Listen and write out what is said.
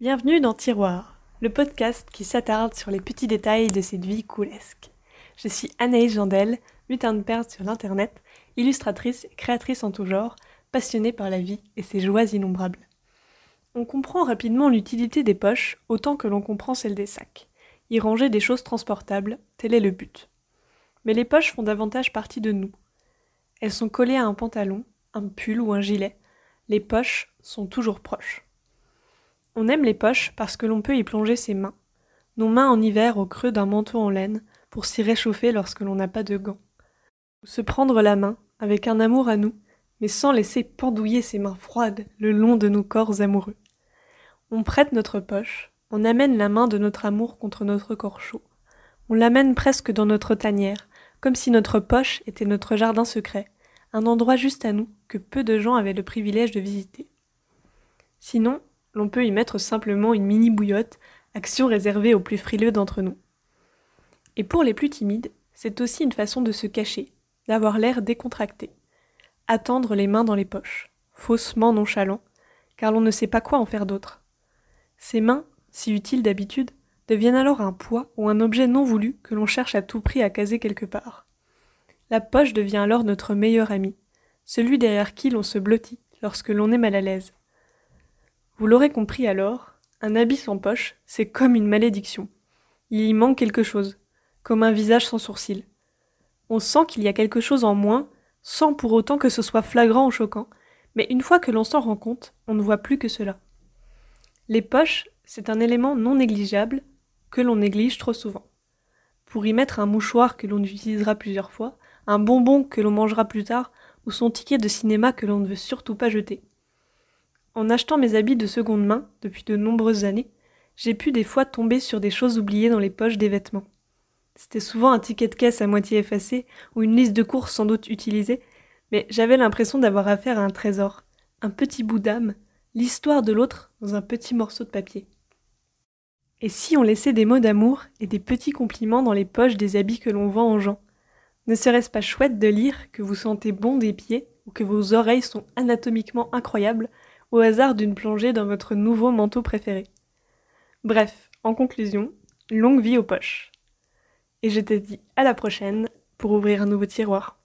Bienvenue dans Tiroir, le podcast qui s'attarde sur les petits détails de cette vie coolesque. Je suis Anaïs Jandel, lutin de perles sur l'internet, illustratrice créatrice en tout genre, passionnée par la vie et ses joies innombrables. On comprend rapidement l'utilité des poches autant que l'on comprend celle des sacs. Y ranger des choses transportables, tel est le but. Mais les poches font davantage partie de nous. Elles sont collées à un pantalon, un pull ou un gilet. Les poches sont toujours proches. On aime les poches parce que l'on peut y plonger ses mains, nos mains en hiver au creux d'un manteau en laine pour s'y réchauffer lorsque l'on n'a pas de gants. Se prendre la main avec un amour à nous, mais sans laisser pendouiller ses mains froides le long de nos corps amoureux. On prête notre poche, on amène la main de notre amour contre notre corps chaud. On l'amène presque dans notre tanière, comme si notre poche était notre jardin secret, un endroit juste à nous que peu de gens avaient le privilège de visiter. Sinon, l'on peut y mettre simplement une mini bouillotte, action réservée aux plus frileux d'entre nous. Et pour les plus timides, c'est aussi une façon de se cacher, d'avoir l'air décontracté. Attendre les mains dans les poches, faussement nonchalant, car l'on ne sait pas quoi en faire d'autre. Ces mains, si utiles d'habitude, deviennent alors un poids ou un objet non voulu que l'on cherche à tout prix à caser quelque part. La poche devient alors notre meilleur ami, celui derrière qui l'on se blottit lorsque l'on est mal à l'aise. Vous l'aurez compris alors, un habit sans poche, c'est comme une malédiction. Il y manque quelque chose, comme un visage sans sourcils. On sent qu'il y a quelque chose en moins, sans pour autant que ce soit flagrant ou choquant, mais une fois que l'on s'en rend compte, on ne voit plus que cela. Les poches, c'est un élément non négligeable que l'on néglige trop souvent. Pour y mettre un mouchoir que l'on utilisera plusieurs fois, un bonbon que l'on mangera plus tard, ou son ticket de cinéma que l'on ne veut surtout pas jeter. En achetant mes habits de seconde main, depuis de nombreuses années, j'ai pu des fois tomber sur des choses oubliées dans les poches des vêtements. C'était souvent un ticket de caisse à moitié effacé ou une liste de courses sans doute utilisée, mais j'avais l'impression d'avoir affaire à un trésor, un petit bout d'âme, l'histoire de l'autre dans un petit morceau de papier. Et si on laissait des mots d'amour et des petits compliments dans les poches des habits que l'on vend en gens? Ne serait-ce pas chouette de lire que vous sentez bon des pieds ou que vos oreilles sont anatomiquement incroyables au hasard d'une plongée dans votre nouveau manteau préféré. Bref, en conclusion, longue vie aux poches. Et je te dis à la prochaine pour ouvrir un nouveau tiroir.